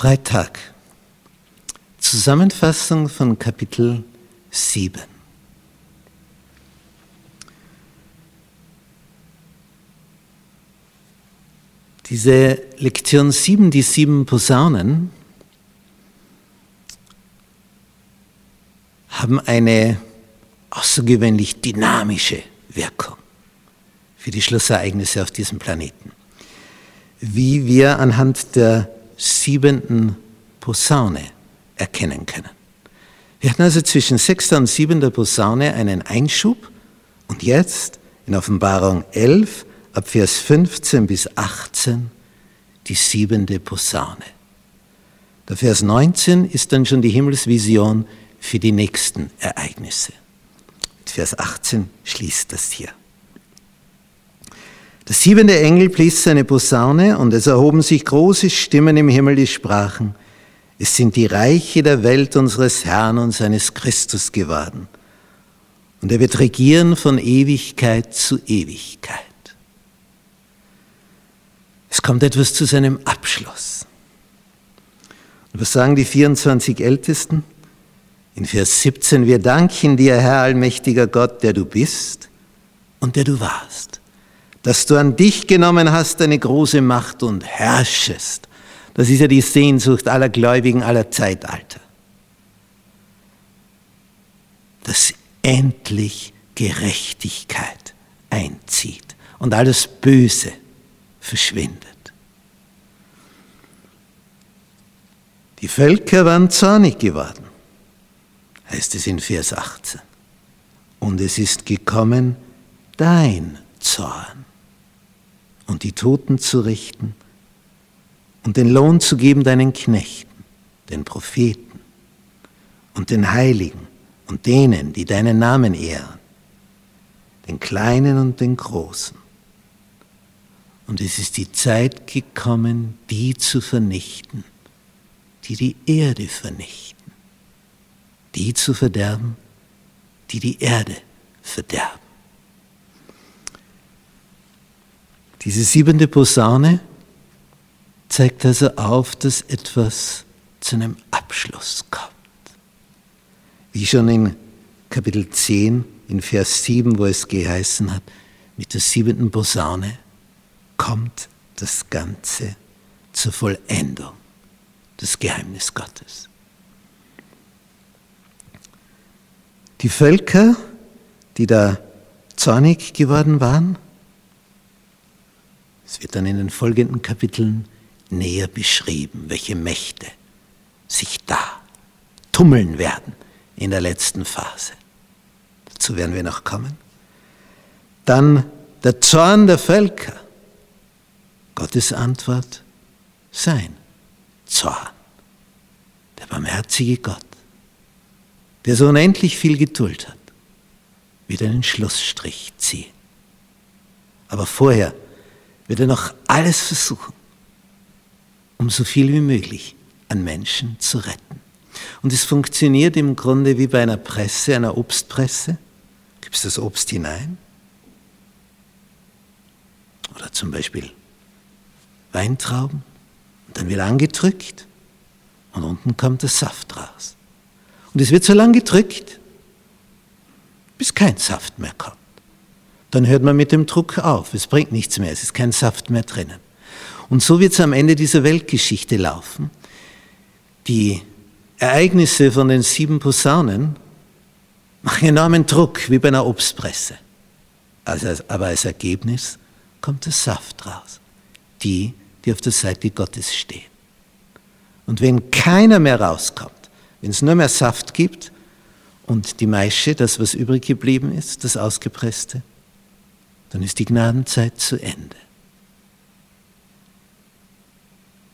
Freitag. Zusammenfassung von Kapitel 7. Diese Lektion 7, die sieben Posaunen, haben eine außergewöhnlich dynamische Wirkung für die Schlussereignisse auf diesem Planeten. Wie wir anhand der siebenten Posaune erkennen können. Wir hatten also zwischen sechster und siebenter Posaune einen Einschub und jetzt in Offenbarung 11 ab Vers 15 bis 18 die siebente Posaune. Der Vers 19 ist dann schon die Himmelsvision für die nächsten Ereignisse. Vers 18 schließt das hier. Der siebente Engel blies seine Posaune und es erhoben sich große Stimmen im Himmel, die sprachen, es sind die Reiche der Welt unseres Herrn und seines Christus geworden. Und er wird regieren von Ewigkeit zu Ewigkeit. Es kommt etwas zu seinem Abschluss. Und was sagen die 24 Ältesten? In Vers 17, wir danken dir, Herr allmächtiger Gott, der du bist und der du warst dass du an dich genommen hast eine große Macht und herrschest. Das ist ja die Sehnsucht aller Gläubigen aller Zeitalter. Dass endlich Gerechtigkeit einzieht und alles Böse verschwindet. Die Völker waren zornig geworden, heißt es in Vers 18. Und es ist gekommen dein Zorn und die Toten zu richten und den Lohn zu geben deinen Knechten, den Propheten und den Heiligen und denen, die deinen Namen ehren, den Kleinen und den Großen. Und es ist die Zeit gekommen, die zu vernichten, die die Erde vernichten, die zu verderben, die die Erde verderben. Diese siebente Posaune zeigt also auf, dass etwas zu einem Abschluss kommt. Wie schon in Kapitel 10, in Vers 7, wo es geheißen hat, mit der siebenten Posaune kommt das Ganze zur Vollendung, das Geheimnis Gottes. Die Völker, die da zornig geworden waren, es wird dann in den folgenden Kapiteln näher beschrieben, welche Mächte sich da tummeln werden in der letzten Phase. Dazu werden wir noch kommen. Dann der Zorn der Völker. Gottes Antwort, sein Zorn. Der barmherzige Gott, der so unendlich viel Geduld hat, wird einen Schlussstrich ziehen. Aber vorher wird er noch alles versuchen, um so viel wie möglich an Menschen zu retten. Und es funktioniert im Grunde wie bei einer Presse, einer Obstpresse. Gibst das Obst hinein? Oder zum Beispiel Weintrauben. Und dann wird angedrückt und unten kommt der Saft raus. Und es wird so lange gedrückt, bis kein Saft mehr kommt dann hört man mit dem Druck auf. Es bringt nichts mehr, es ist kein Saft mehr drinnen. Und so wird es am Ende dieser Weltgeschichte laufen. Die Ereignisse von den sieben Posaunen machen enormen Druck, wie bei einer Obstpresse. Also, aber als Ergebnis kommt der Saft raus. Die, die auf der Seite Gottes stehen. Und wenn keiner mehr rauskommt, wenn es nur mehr Saft gibt und die Maische, das was übrig geblieben ist, das Ausgepresste, dann ist die Gnadenzeit zu Ende.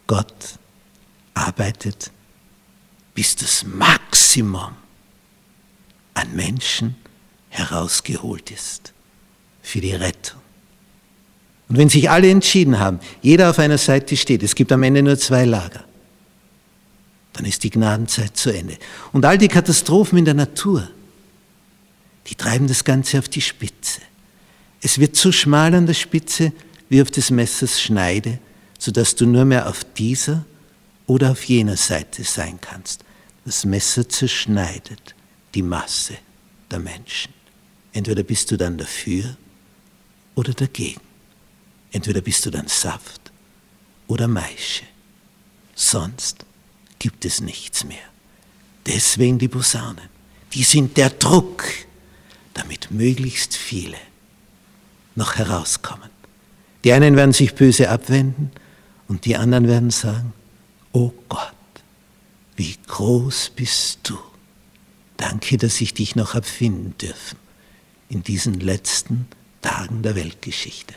Gott arbeitet, bis das Maximum an Menschen herausgeholt ist für die Rettung. Und wenn sich alle entschieden haben, jeder auf einer Seite steht, es gibt am Ende nur zwei Lager, dann ist die Gnadenzeit zu Ende. Und all die Katastrophen in der Natur, die treiben das Ganze auf die Spitze. Es wird so schmal an der Spitze wie auf des Messers Schneide, sodass du nur mehr auf dieser oder auf jener Seite sein kannst. Das Messer zerschneidet die Masse der Menschen. Entweder bist du dann dafür oder dagegen. Entweder bist du dann Saft oder Maische. Sonst gibt es nichts mehr. Deswegen die Posaunen. Die sind der Druck, damit möglichst viele noch herauskommen. Die einen werden sich böse abwenden und die anderen werden sagen, oh Gott, wie groß bist du. Danke, dass ich dich noch abfinden dürfen in diesen letzten Tagen der Weltgeschichte.